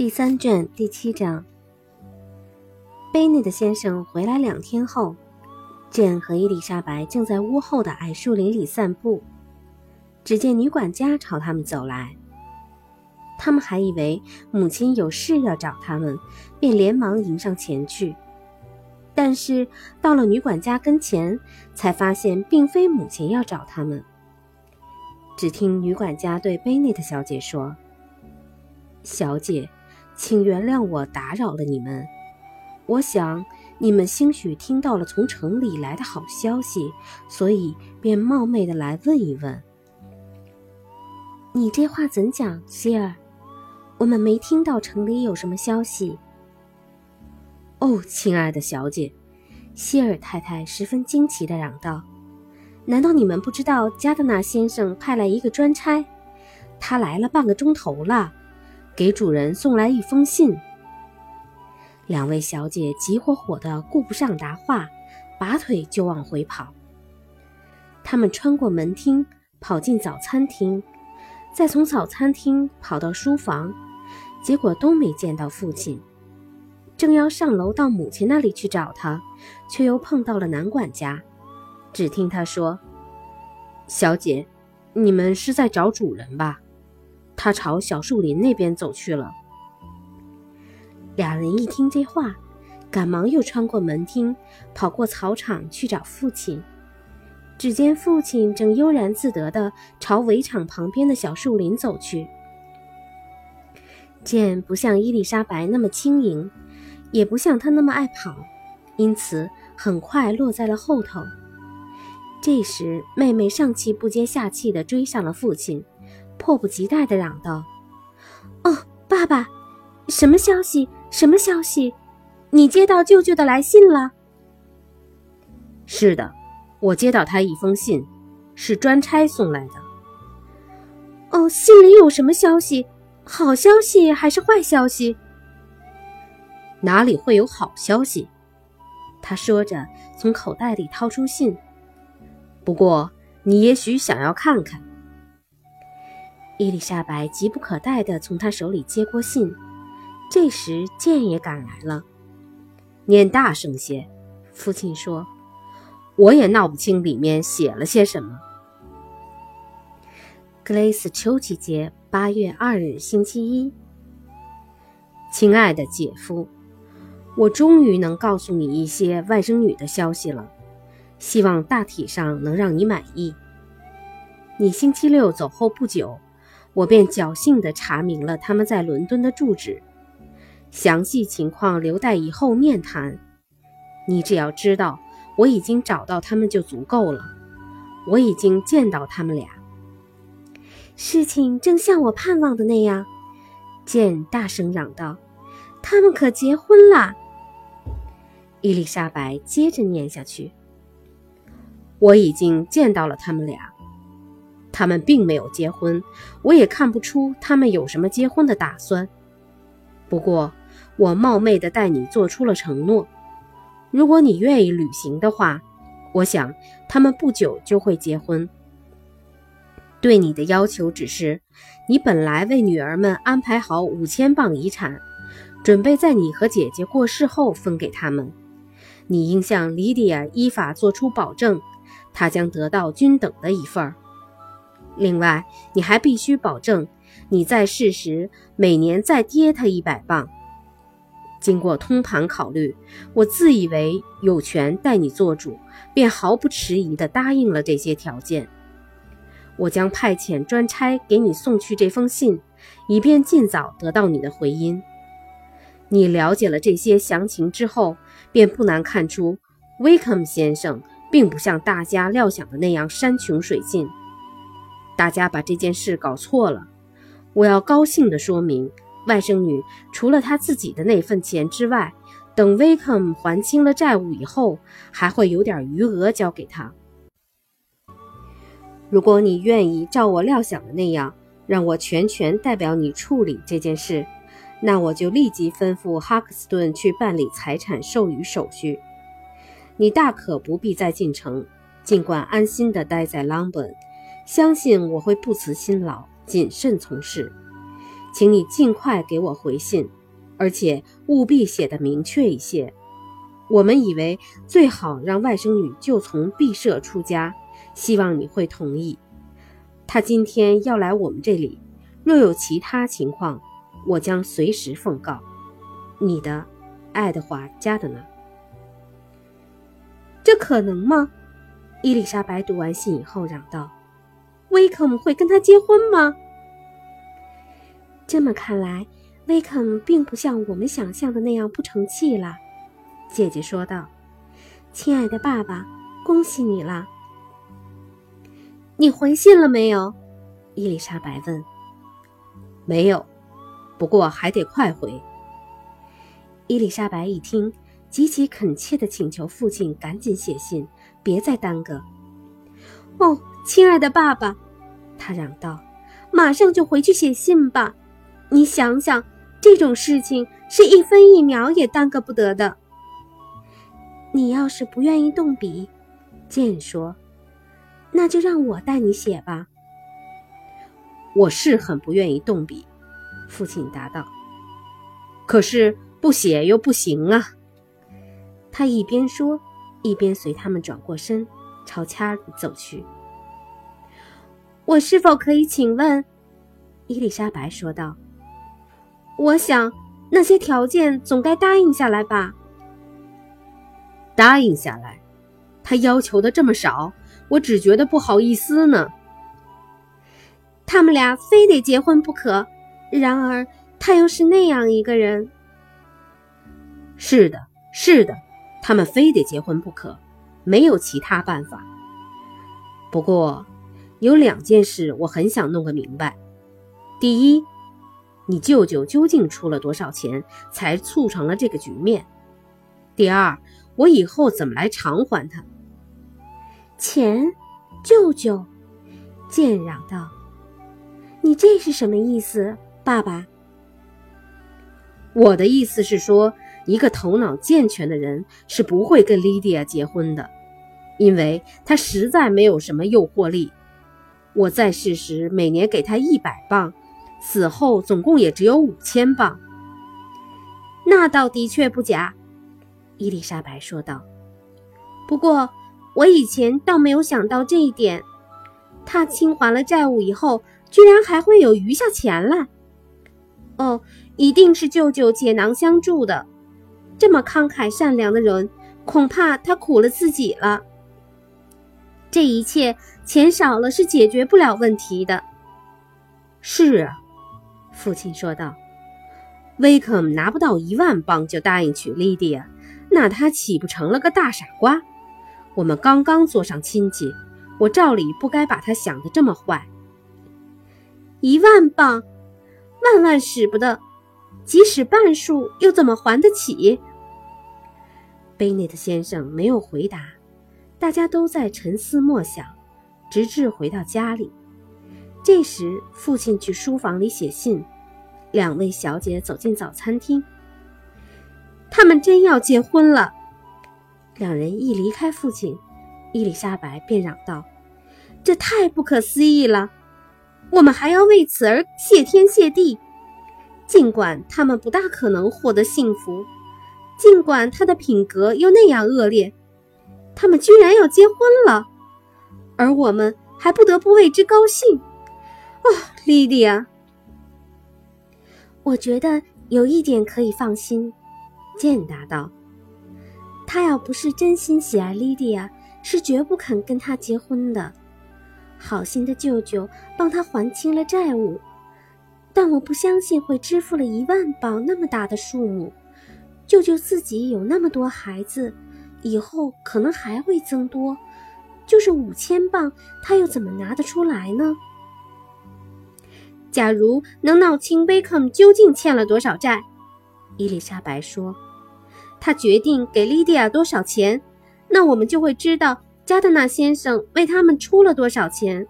第三卷第七章。贝内的先生回来两天后，简和伊丽莎白正在屋后的矮树林里散步。只见女管家朝他们走来，他们还以为母亲有事要找他们，便连忙迎上前去。但是到了女管家跟前，才发现并非母亲要找他们。只听女管家对贝内特小姐说：“小姐。”请原谅我打扰了你们。我想你们兴许听到了从城里来的好消息，所以便冒昧的来问一问。你这话怎讲，希尔？我们没听到城里有什么消息。哦，亲爱的小姐，希尔太太十分惊奇的嚷道：“难道你们不知道加德纳先生派来一个专差？他来了半个钟头了。”给主人送来一封信。两位小姐急火火的，顾不上答话，拔腿就往回跑。他们穿过门厅，跑进早餐厅，再从早餐厅跑到书房，结果都没见到父亲。正要上楼到母亲那里去找他，却又碰到了男管家。只听他说：“小姐，你们是在找主人吧？”他朝小树林那边走去了。俩人一听这话，赶忙又穿过门厅，跑过草场去找父亲。只见父亲正悠然自得地朝围场旁边的小树林走去。剑不像伊丽莎白那么轻盈，也不像他那么爱跑，因此很快落在了后头。这时，妹妹上气不接下气地追上了父亲。迫不及待地嚷道：“哦，爸爸，什么消息？什么消息？你接到舅舅的来信了？”“是的，我接到他一封信，是专差送来的。”“哦，信里有什么消息？好消息还是坏消息？”“哪里会有好消息？”他说着，从口袋里掏出信。“不过，你也许想要看看。”伊丽莎白急不可待地从他手里接过信，这时剑也赶来了。念大声些，父亲说：“我也闹不清里面写了些什么。”格雷斯秋季节八月二日星期一，亲爱的姐夫，我终于能告诉你一些外甥女的消息了，希望大体上能让你满意。你星期六走后不久。我便侥幸地查明了他们在伦敦的住址，详细情况留待以后面谈。你只要知道我已经找到他们就足够了。我已经见到他们俩。事情正像我盼望的那样，剑大声嚷道：“他们可结婚了！”伊丽莎白接着念下去：“我已经见到了他们俩。”他们并没有结婚，我也看不出他们有什么结婚的打算。不过，我冒昧的代你做出了承诺，如果你愿意履行的话，我想他们不久就会结婚。对你的要求只是，你本来为女儿们安排好五千磅遗产，准备在你和姐姐过世后分给他们。你应向莉迪亚依法做出保证，她将得到均等的一份儿。另外，你还必须保证你在世时每年再跌他一百磅。经过通盘考虑，我自以为有权代你做主，便毫不迟疑地答应了这些条件。我将派遣专差给你送去这封信，以便尽早得到你的回音。你了解了这些详情之后，便不难看出，威克姆先生并不像大家料想的那样山穷水尽。大家把这件事搞错了。我要高兴地说明，外甥女除了她自己的那份钱之外，等威克姆还清了债务以后，还会有点余额交给他。如果你愿意照我料想的那样，让我全权代表你处理这件事，那我就立即吩咐哈克斯顿去办理财产授予手续。你大可不必再进城，尽管安心地待在朗本。相信我会不辞辛劳，谨慎从事。请你尽快给我回信，而且务必写得明确一些。我们以为最好让外甥女就从毕舍出家，希望你会同意。她今天要来我们这里，若有其他情况，我将随时奉告。你的，爱德华·加德纳。这可能吗？伊丽莎白读完信以后嚷道：“威肯会跟他结婚吗？”这么看来，威肯并不像我们想象的那样不成器了。姐姐说道：“亲爱的爸爸，恭喜你了。你回信了没有？”伊丽莎白问。“没有，不过还得快回。”伊丽莎白一听，极其恳切地请求父亲赶紧写信，别再耽搁。“哦，亲爱的爸爸！”他嚷道，“马上就回去写信吧！你想想，这种事情是一分一秒也耽搁不得的。”你要是不愿意动笔，剑说：“那就让我带你写吧。”我是很不愿意动笔，父亲答道。可是不写又不行啊。他一边说，一边随他们转过身，朝家里走去。我是否可以请问？伊丽莎白说道：“我想那些条件总该答应下来吧。”答应下来，他要求的这么少，我只觉得不好意思呢。他们俩非得结婚不可，然而他又是那样一个人。是的，是的，他们非得结婚不可，没有其他办法。不过，有两件事我很想弄个明白：第一，你舅舅究竟出了多少钱，才促成了这个局面？第二。我以后怎么来偿还他？钱，舅舅，建嚷道：“你这是什么意思，爸爸？”我的意思是说，一个头脑健全的人是不会跟莉迪亚结婚的，因为他实在没有什么诱惑力。我在世时每年给他一百磅，死后总共也只有五千磅。那倒的确不假。伊丽莎白说道：“不过，我以前倒没有想到这一点。他清还了债务以后，居然还会有余下钱来。哦，一定是舅舅解囊相助的。这么慷慨善良的人，恐怕他苦了自己了。这一切钱少了是解决不了问题的。”是啊，父亲说道：“威克姆拿不到一万镑就答应娶莉迪亚。”那他岂不成了个大傻瓜？我们刚刚做上亲戚，我照理不该把他想的这么坏。一万镑，万万使不得，即使半数，又怎么还得起？贝内特先生没有回答，大家都在沉思默想，直至回到家里。这时，父亲去书房里写信，两位小姐走进早餐厅。他们真要结婚了。两人一离开父亲，伊丽莎白便嚷道：“这太不可思议了！我们还要为此而谢天谢地。尽管他们不大可能获得幸福，尽管他的品格又那样恶劣，他们居然要结婚了，而我们还不得不为之高兴。哦，莉莉亚，我觉得有一点可以放心。”健答道：“他要不是真心喜爱莉迪亚，是绝不肯跟他结婚的。好心的舅舅帮他还清了债务，但我不相信会支付了一万镑那么大的数目。舅舅自己有那么多孩子，以后可能还会增多。就是五千镑，他又怎么拿得出来呢？假如能闹清贝克姆究竟欠了多少债，伊丽莎白说。”他决定给莉迪亚多少钱，那我们就会知道加德纳先生为他们出了多少钱，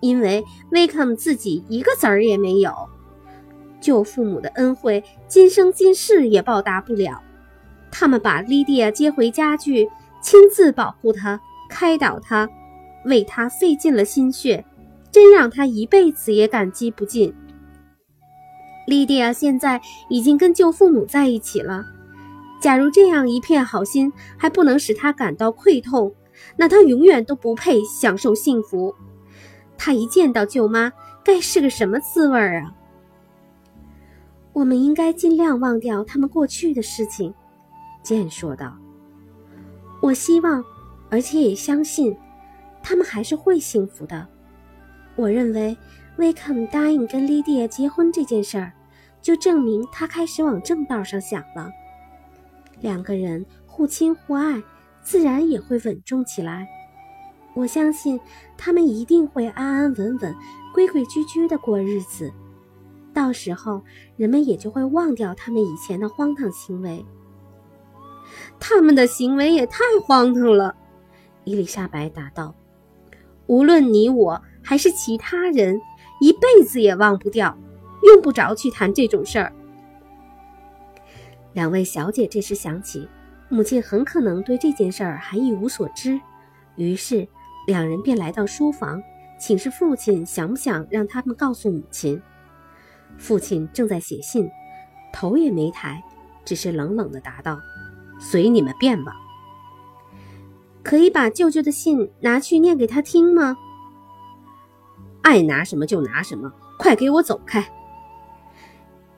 因为威克姆自己一个子儿也没有，舅父母的恩惠今生今世也报答不了。他们把莉迪亚接回家去，亲自保护她，开导他，为他费尽了心血，真让他一辈子也感激不尽。莉迪亚现在已经跟舅父母在一起了。假如这样一片好心还不能使他感到愧痛，那他永远都不配享受幸福。他一见到舅妈，该是个什么滋味啊？我们应该尽量忘掉他们过去的事情，简说道。我希望，而且也相信，他们还是会幸福的。我认为，威肯答应跟莉迪亚结婚这件事儿，就证明他开始往正道上想了。两个人互亲互爱，自然也会稳重起来。我相信，他们一定会安安稳稳、规规矩矩的过日子。到时候，人们也就会忘掉他们以前的荒唐行为。他们的行为也太荒唐了，伊丽莎白答道。无论你我还是其他人，一辈子也忘不掉，用不着去谈这种事儿。两位小姐这时想起，母亲很可能对这件事儿还一无所知，于是两人便来到书房，请示父亲想不想让他们告诉母亲。父亲正在写信，头也没抬，只是冷冷地答道。随你们便吧。可以把舅舅的信拿去念给他听吗？爱拿什么就拿什么，快给我走开！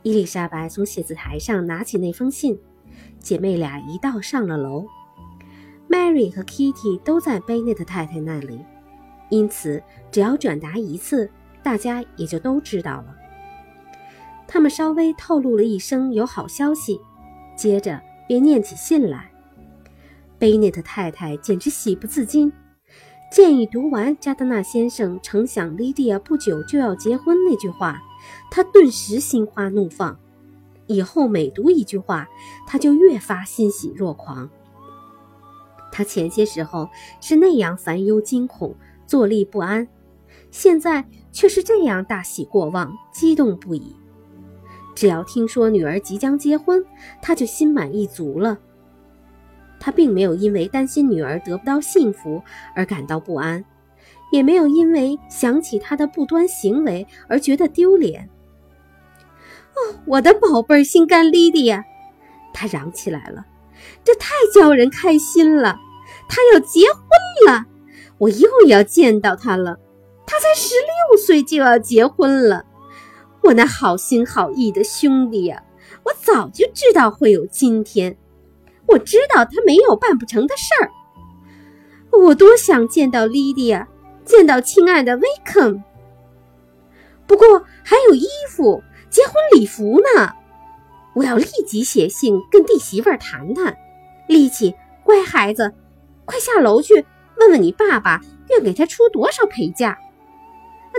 伊丽莎白从写字台上拿起那封信，姐妹俩一道上了楼。Mary 和 Kitty 都在贝内特太太那里，因此只要转达一次，大家也就都知道了。他们稍微透露了一声有好消息，接着。便念起信来，贝内特太太简直喜不自禁。见一读完加德纳先生承享莉迪亚不久就要结婚那句话，他顿时心花怒放。以后每读一句话，他就越发欣喜若狂。他前些时候是那样烦忧惊恐、坐立不安，现在却是这样大喜过望、激动不已。只要听说女儿即将结婚，他就心满意足了。他并没有因为担心女儿得不到幸福而感到不安，也没有因为想起她的不端行为而觉得丢脸。哦，我的宝贝儿，心肝莉莉亚，他嚷起来了，这太叫人开心了！他要结婚了，我又要见到他了。他才十六岁就要结婚了。我那好心好意的兄弟呀，我早就知道会有今天。我知道他没有办不成的事儿。我多想见到莉迪亚，见到亲爱的威肯。不过还有衣服、结婚礼服呢。我要立即写信跟弟媳妇儿谈谈。力气，乖孩子，快下楼去问问你爸爸愿给他出多少陪嫁。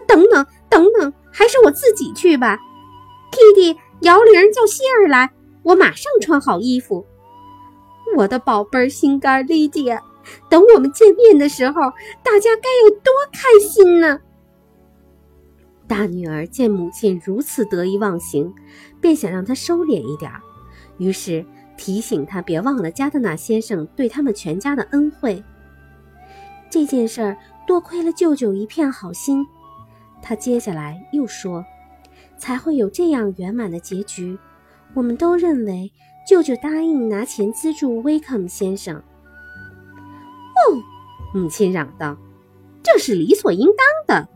等等等等。还是我自己去吧弟弟摇铃叫希儿来，我马上穿好衣服。我的宝贝儿心肝莉迪亚，等我们见面的时候，大家该有多开心呢！大女儿见母亲如此得意忘形，便想让她收敛一点儿，于是提醒她别忘了加德纳先生对他们全家的恩惠。这件事儿多亏了舅舅一片好心。他接下来又说：“才会有这样圆满的结局。我们都认为舅舅答应拿钱资助威肯先生。”哦，母亲嚷道：“这是理所应当的。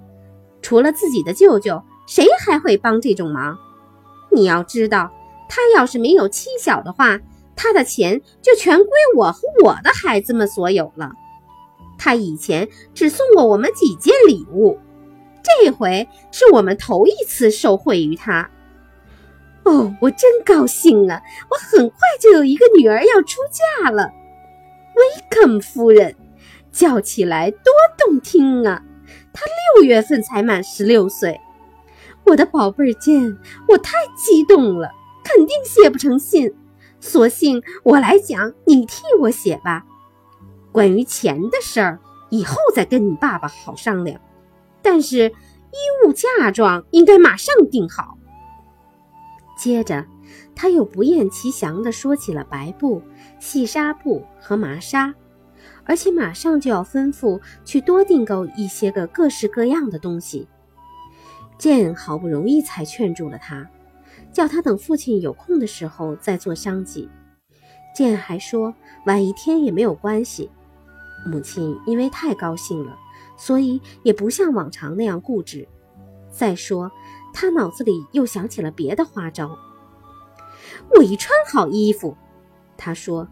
除了自己的舅舅，谁还会帮这种忙？你要知道，他要是没有妻小的话，他的钱就全归我和我的孩子们所有了。他以前只送过我们几件礼物。”这回是我们头一次受惠于他。哦，我真高兴啊！我很快就有一个女儿要出嫁了，威肯夫人，叫起来多动听啊！她六月份才满十六岁。我的宝贝儿见我太激动了，肯定写不成信，索性我来讲，你替我写吧。关于钱的事儿，以后再跟你爸爸好商量。但是衣物嫁妆应该马上定好。接着，他又不厌其详地说起了白布、细纱布和麻纱，而且马上就要吩咐去多订购一些个各式各样的东西。剑好不容易才劝住了他，叫他等父亲有空的时候再做商计。健还说晚一天也没有关系。母亲因为太高兴了，所以也不像往常那样固执。再说，他脑子里又想起了别的花招。我一穿好衣服，他说，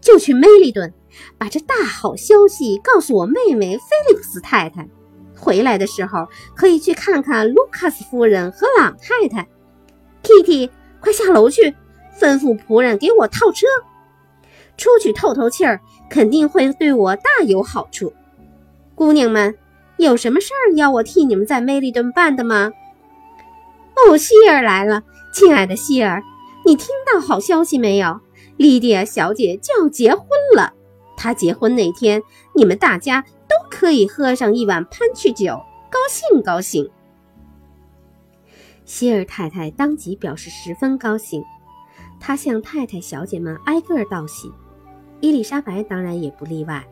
就去梅利顿，把这大好消息告诉我妹妹菲利普斯太太。回来的时候可以去看看卢卡斯夫人和朗太太。Kitty，快下楼去，吩咐仆人给我套车。出去透透气儿，肯定会对我大有好处。姑娘们，有什么事儿要我替你们在梅利顿办的吗？哦，希尔来了，亲爱的希尔，你听到好消息没有？莉迪亚小姐就要结婚了。她结婚那天，你们大家都可以喝上一碗潘趣酒，高兴高兴。希尔太太当即表示十分高兴，她向太太小姐们挨个道喜。伊丽莎白当然也不例外。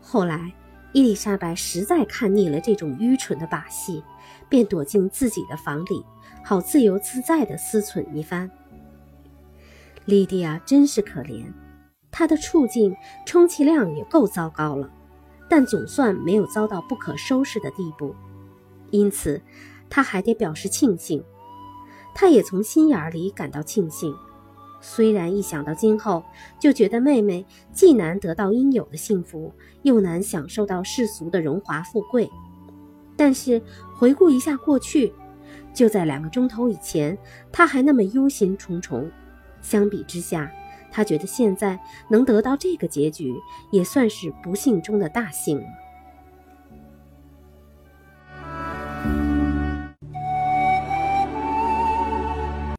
后来，伊丽莎白实在看腻了这种愚蠢的把戏，便躲进自己的房里，好自由自在地思忖一番。莉迪亚真是可怜，她的处境充其量也够糟糕了，但总算没有糟到不可收拾的地步，因此，她还得表示庆幸。她也从心眼里感到庆幸。虽然一想到今后，就觉得妹妹既难得到应有的幸福，又难享受到世俗的荣华富贵，但是回顾一下过去，就在两个钟头以前，他还那么忧心忡忡。相比之下，他觉得现在能得到这个结局，也算是不幸中的大幸了。